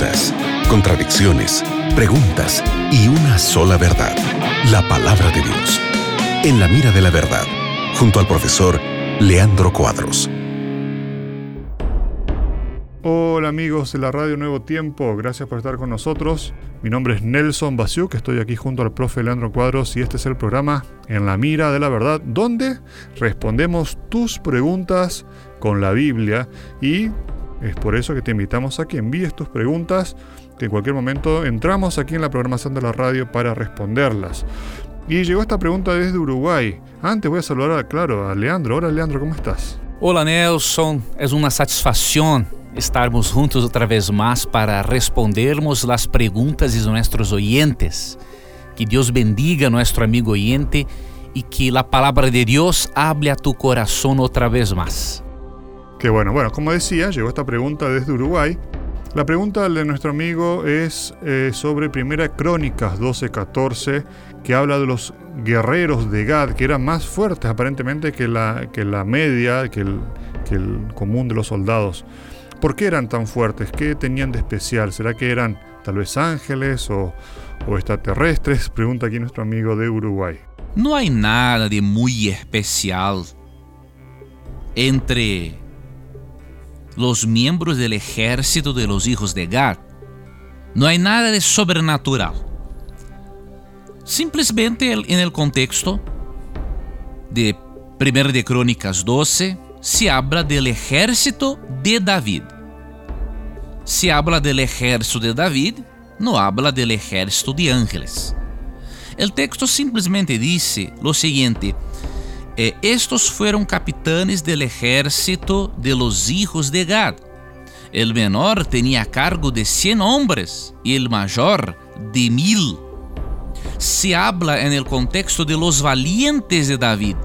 dudas, contradicciones, preguntas y una sola verdad, la palabra de Dios. En la mira de la verdad, junto al profesor Leandro Cuadros. Hola amigos de la Radio Nuevo Tiempo, gracias por estar con nosotros. Mi nombre es Nelson que estoy aquí junto al profe Leandro Cuadros y este es el programa En la Mira de la Verdad, donde respondemos tus preguntas con la Biblia y es por eso que te invitamos a que envíes tus preguntas, que en cualquier momento entramos aquí en la programación de la radio para responderlas. Y llegó esta pregunta desde Uruguay. Antes voy a saludar, claro, a Leandro. Hola Leandro, ¿cómo estás? Hola Nelson, es una satisfacción estarmos juntos outra vez mais para respondermos as perguntas de nossos oyentes. Que Deus bendiga nosso amigo oyente e que a palavra de Deus hable a tu coração outra vez mais. Que bueno, bueno, como decía, llegó esta pregunta desde Uruguay. La pregunta de nuestro amigo es eh, sobre Primera Crónicas 12:14, que habla de los guerreros de Gad, que eran más fuertes aparentemente que la, que la media, que el, que el común de los soldados. ¿Por qué eran tan fuertes? ¿Qué tenían de especial? ¿Será que eran tal vez ángeles o, extraterrestres? Pregunta aquí nuestro amigo de Uruguay. No hay nada de muy especial entre los miembros del ejército de los hijos de Gad. No hay nada de sobrenatural. Simplesmente en el contexto de 1 de Crónicas 12, se habla del ejército de David. Se habla del ejército de David, no habla del ejército de ángeles. El texto simplesmente dice lo siguiente: eh, estos fueron capitanes del ejército de los hijos de Gad. El menor tenía cargo de 100 hombres y el mayor de mil. Se habla en el contexto de los valientes de David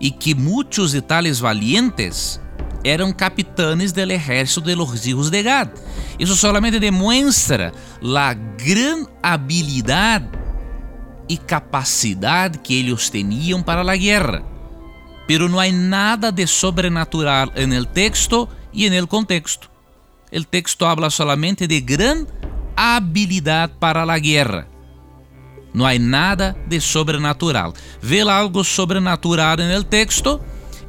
e que muitos de tales valientes eram capitães do exército de los hijos de Gad. Isso solamente demonstra a grande habilidade e capacidade que eles tinham para a guerra. Pero não há nada de sobrenatural en el texto e en el contexto. El texto habla solamente de grande habilidade para a guerra. Não há nada de sobrenatural. Ver algo sobrenatural no el texto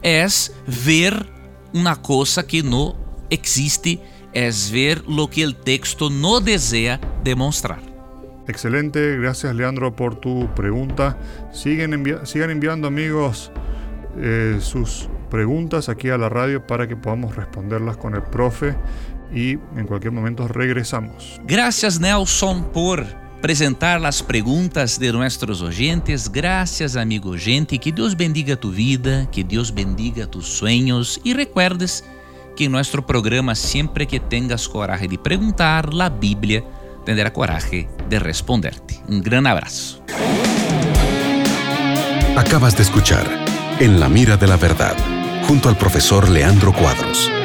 é ver uma coisa que não existe, é ver lo que o texto não deseja demonstrar. Excelente, gracias Leandro por tu pregunta. Siguen sigan enviando amigos eh, sus preguntas aquí a la radio para que podamos responderlas con el profe y en cualquier momento regresamos. Gracias Nelson por apresentar as perguntas de nossos oyentes. Graças, amigo gente. Que Deus bendiga tu vida, que Deus bendiga tus sueños e recuerdes que em nosso programa, sempre que tengas coragem de perguntar, a Bíblia tendrá coragem de responderte. Um grande abraço. Acabas de escuchar En la mira de la verdad, junto al profesor Leandro Cuadros.